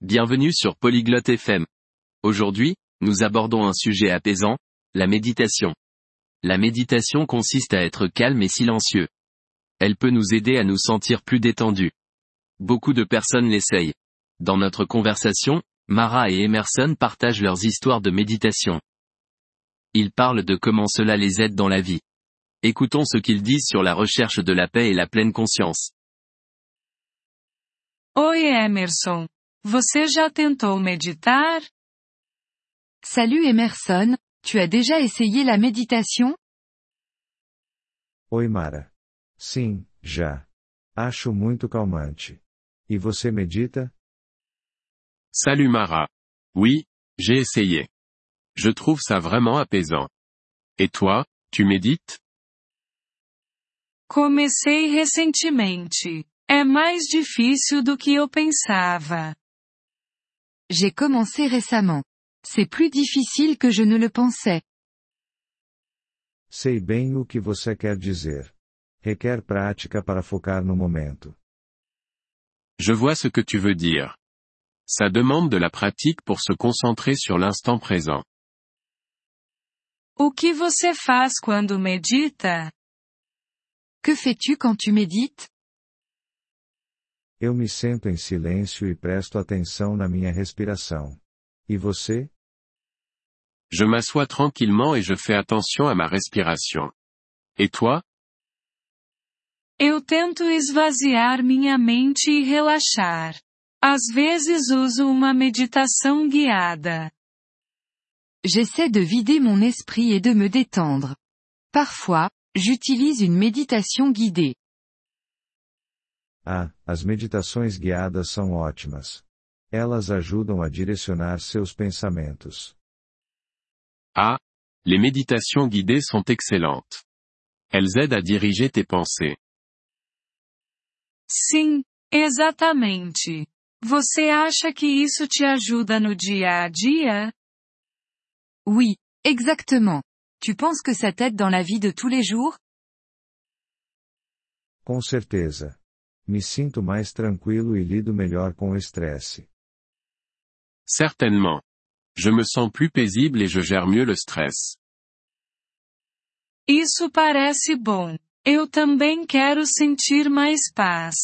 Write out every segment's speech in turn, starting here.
Bienvenue sur Polyglotte FM. Aujourd'hui, nous abordons un sujet apaisant, la méditation. La méditation consiste à être calme et silencieux. Elle peut nous aider à nous sentir plus détendus. Beaucoup de personnes l'essayent. Dans notre conversation, Mara et Emerson partagent leurs histoires de méditation. Ils parlent de comment cela les aide dans la vie. Écoutons ce qu'ils disent sur la recherche de la paix et la pleine conscience. Oi Emerson. Você já tentou meditar? Salut Emerson, tu as déjà essayé la méditation Oi Mara. Sim, já. Acho muito calmante. E você medita? Salut Mara. Oui, j'ai essayé. Je trouve ça vraiment apaisant. Et toi, tu médites Comecei recentemente. É mais difícil do que eu pensava. J'ai commencé récemment. C'est plus difficile que je ne le pensais. Sei bem o que você quer dizer. Requer prática para focar no momento. Je vois ce que tu veux dire. Ça demande de la pratique pour se concentrer sur l'instant présent. O que você faz quando medita? Que fais-tu quand tu médites? Eu me sento em silêncio e presto atenção na minha respiração. E você? Je m'assois tranquillement et je fais attention à ma respiration. Et toi Eu tento esvaziar minha mente e relaxar. Às vezes uso uma meditação guiada. J'essaie de vider mon esprit et de me détendre. Parfois, j'utilise une méditation guidée. Ah, as meditações guiadas são ótimas. Elas ajudam a direcionar seus pensamentos. Ah, les méditations guidées sont excellentes. Elles aident à diriger tes pensées. Sim, exatamente. Você acha que isso te ajuda no dia a dia? Oui, exactement. Tu penses que ça t'aide dans la vie de tous les jours Com certeza. Me sinto mais tranquilo e lido melhor com o estresse. Certainement. Je me sens plus paisible et je gère mieux le stress. Isso parece bom. Eu também quero sentir mais paz.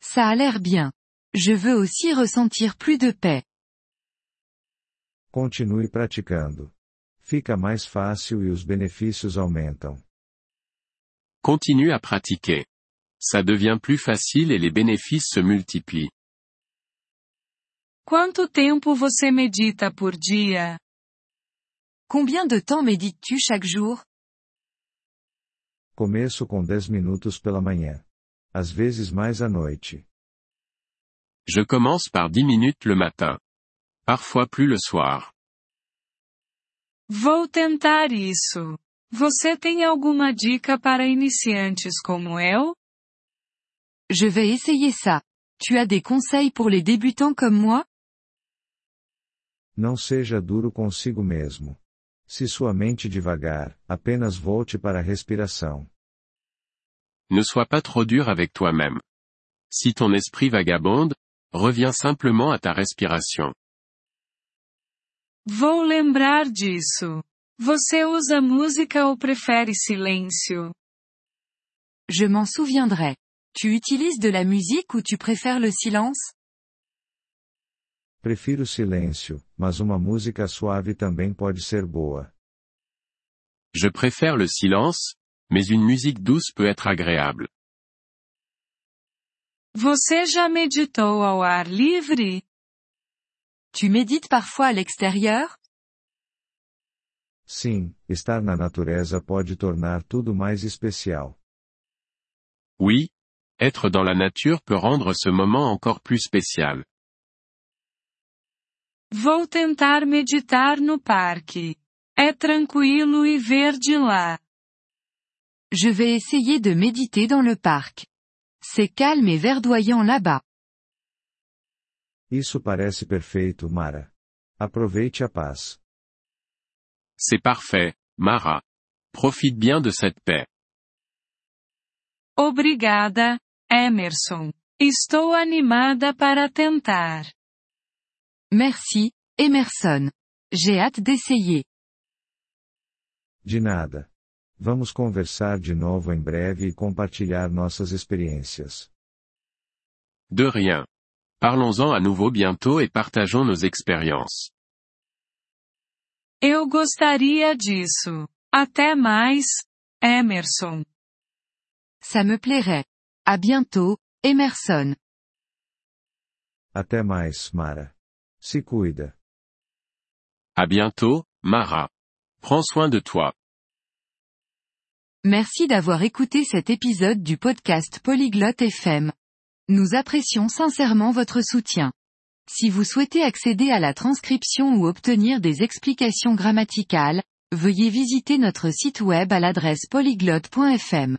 Ça a l'air bien. Je veux aussi ressentir plus de paix. Continue praticando. Fica mais fácil e os benefícios aumentam. Continue à pratiquer. Ça devient plus facile et les bénéfices se multiplient. Quanto tempo você medita por dia? Combien de temps médites-tu chaque jour Começo com 10 minutos pela manhã. Às vezes mais à noite. Je commence par 10 minutes le matin. Parfois plus le soir. Vou tentar isso. Você tem alguma dica para iniciantes como eu? Je vais essayer ça. Tu as des conseils pour les débutants comme moi? Não seja duro consigo mesmo. Se sua mente devagar, apenas volte para a respiração. Ne sois pas trop dur avec toi-même. Si ton esprit vagabonde, reviens simplement à ta respiration. Vou lembrar disso. Você usa música ou prefere silêncio? Je m'en souviendrai. Tu utilises de la musique ou tu préfères le silence? Prefiro silêncio, mas uma música suave também pode ser boa. Je préfère le silence, mais une musique douce peut être agréable. Você já meditou ao ar livre? Tu médites parfois à l'extérieur? Sim, estar na natureza pode tornar tudo mais especial. Oui, être dans la nature peut rendre ce moment encore plus spécial. Vou tentar meditar no parque. É tranquilo e verde lá. Je vais essayer de méditer dans le parc. C'est calme et verdoyant là-bas. Isso parece perfeito, Mara. Aproveite a paz. C'est parfait, Mara. Profite bien de cette paix. Obrigada, Emerson. Estou animada para tentar. Merci, Emerson. J'ai hâte d'essayer. De nada. Vamos conversar de novo em breve e compartilhar nossas experiências. De rien. Parlons-en à nouveau bientôt et partageons nos expériences. Eu gostaria disso. Até mais, Emerson. Ça me plairait. À bientôt, Emerson. Até mais, Mara. Se cuida. À bientôt, Mara. Prends soin de toi. Merci d'avoir écouté cet épisode du podcast Polyglotte FM. Nous apprécions sincèrement votre soutien. Si vous souhaitez accéder à la transcription ou obtenir des explications grammaticales, veuillez visiter notre site web à l'adresse polyglotte.fm.